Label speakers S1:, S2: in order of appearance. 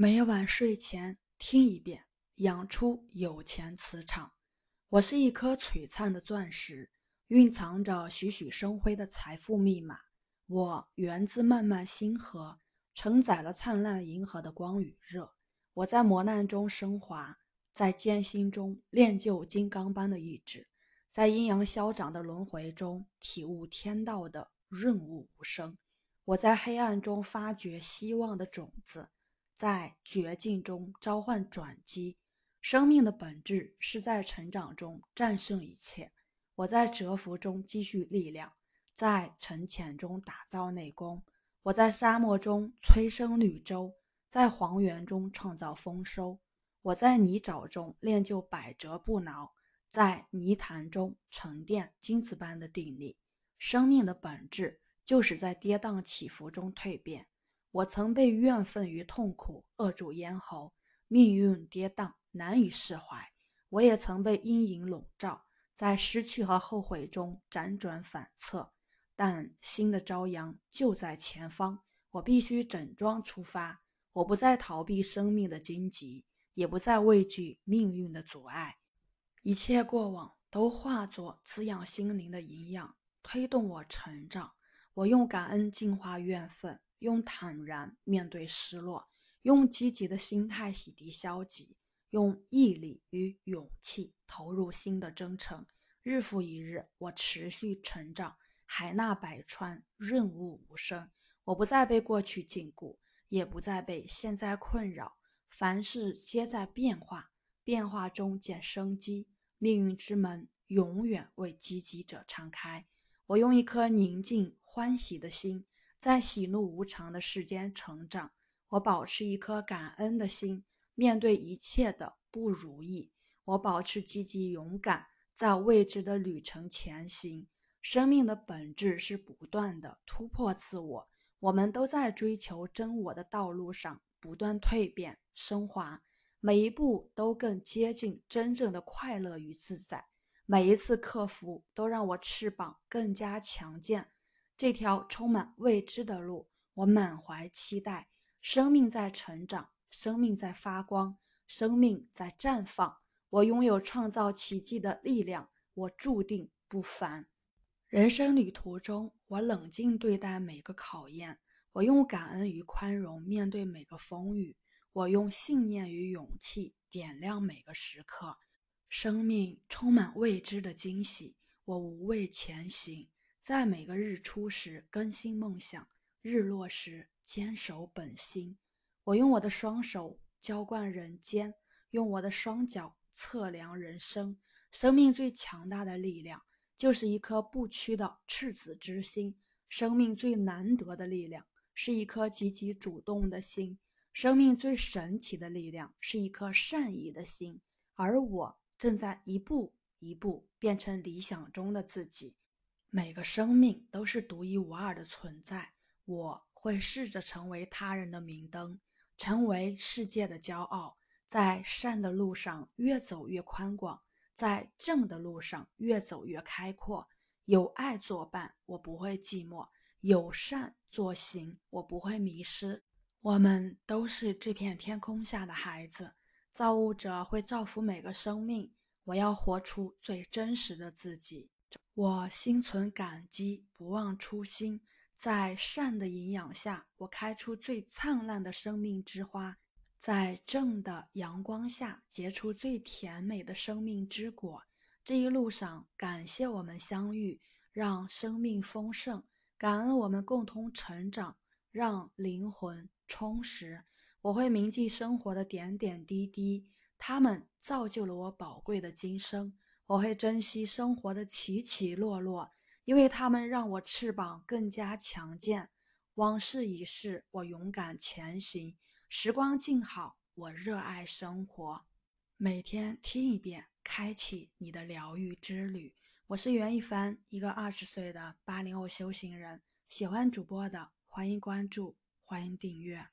S1: 每晚睡前听一遍，养出有钱磁场。我是一颗璀璨的钻石，蕴藏着栩栩生辉的财富密码。我源自漫漫星河，承载了灿烂银河的光与热。我在磨难中升华，在艰辛中练就金刚般的意志，在阴阳消长的轮回中体悟天道的润物无声。我在黑暗中发掘希望的种子。在绝境中召唤转机，生命的本质是在成长中战胜一切。我在蛰伏中积蓄力量，在沉潜中打造内功。我在沙漠中催生绿洲，在黄原中创造丰收。我在泥沼中练就百折不挠，在泥潭中沉淀金子般的定力。生命的本质就是在跌宕起伏中蜕变。我曾被怨愤与痛苦扼住咽喉，命运跌宕，难以释怀。我也曾被阴影笼罩，在失去和后悔中辗转反侧。但新的朝阳就在前方，我必须整装出发。我不再逃避生命的荆棘，也不再畏惧命运的阻碍。一切过往都化作滋养心灵的营养，推动我成长。我用感恩净化怨愤。用坦然面对失落，用积极的心态洗涤消极，用毅力与勇气投入新的征程。日复一日，我持续成长，海纳百川，润物无声。我不再被过去禁锢，也不再被现在困扰。凡事皆在变化，变化中见生机。命运之门永远为积极者敞开。我用一颗宁静欢喜的心。在喜怒无常的世间成长，我保持一颗感恩的心，面对一切的不如意，我保持积极勇敢，在未知的旅程前行。生命的本质是不断的突破自我，我们都在追求真我的道路上不断蜕变升华，每一步都更接近真正的快乐与自在。每一次克服都让我翅膀更加强健。这条充满未知的路，我满怀期待。生命在成长，生命在发光，生命在绽放。我拥有创造奇迹的力量，我注定不凡。人生旅途中，我冷静对待每个考验，我用感恩与宽容面对每个风雨，我用信念与勇气点亮每个时刻。生命充满未知的惊喜，我无畏前行。在每个日出时更新梦想，日落时坚守本心。我用我的双手浇灌人间，用我的双脚测量人生。生命最强大的力量，就是一颗不屈的赤子之心。生命最难得的力量，是一颗积极主动的心。生命最神奇的力量，是一颗善意的心。而我正在一步一步变成理想中的自己。每个生命都是独一无二的存在，我会试着成为他人的明灯，成为世界的骄傲，在善的路上越走越宽广，在正的路上越走越开阔。有爱作伴，我不会寂寞；有善作行，我不会迷失。我们都是这片天空下的孩子，造物者会造福每个生命。我要活出最真实的自己。我心存感激，不忘初心，在善的营养下，我开出最灿烂的生命之花；在正的阳光下，结出最甜美的生命之果。这一路上，感谢我们相遇，让生命丰盛；感恩我们共同成长，让灵魂充实。我会铭记生活的点点滴滴，他们造就了我宝贵的今生。我会珍惜生活的起起落落，因为他们让我翅膀更加强健。往事已逝，我勇敢前行。时光静好，我热爱生活。每天听一遍，开启你的疗愈之旅。我是袁一凡，一个二十岁的八零后修行人。喜欢主播的，欢迎关注，欢迎订阅。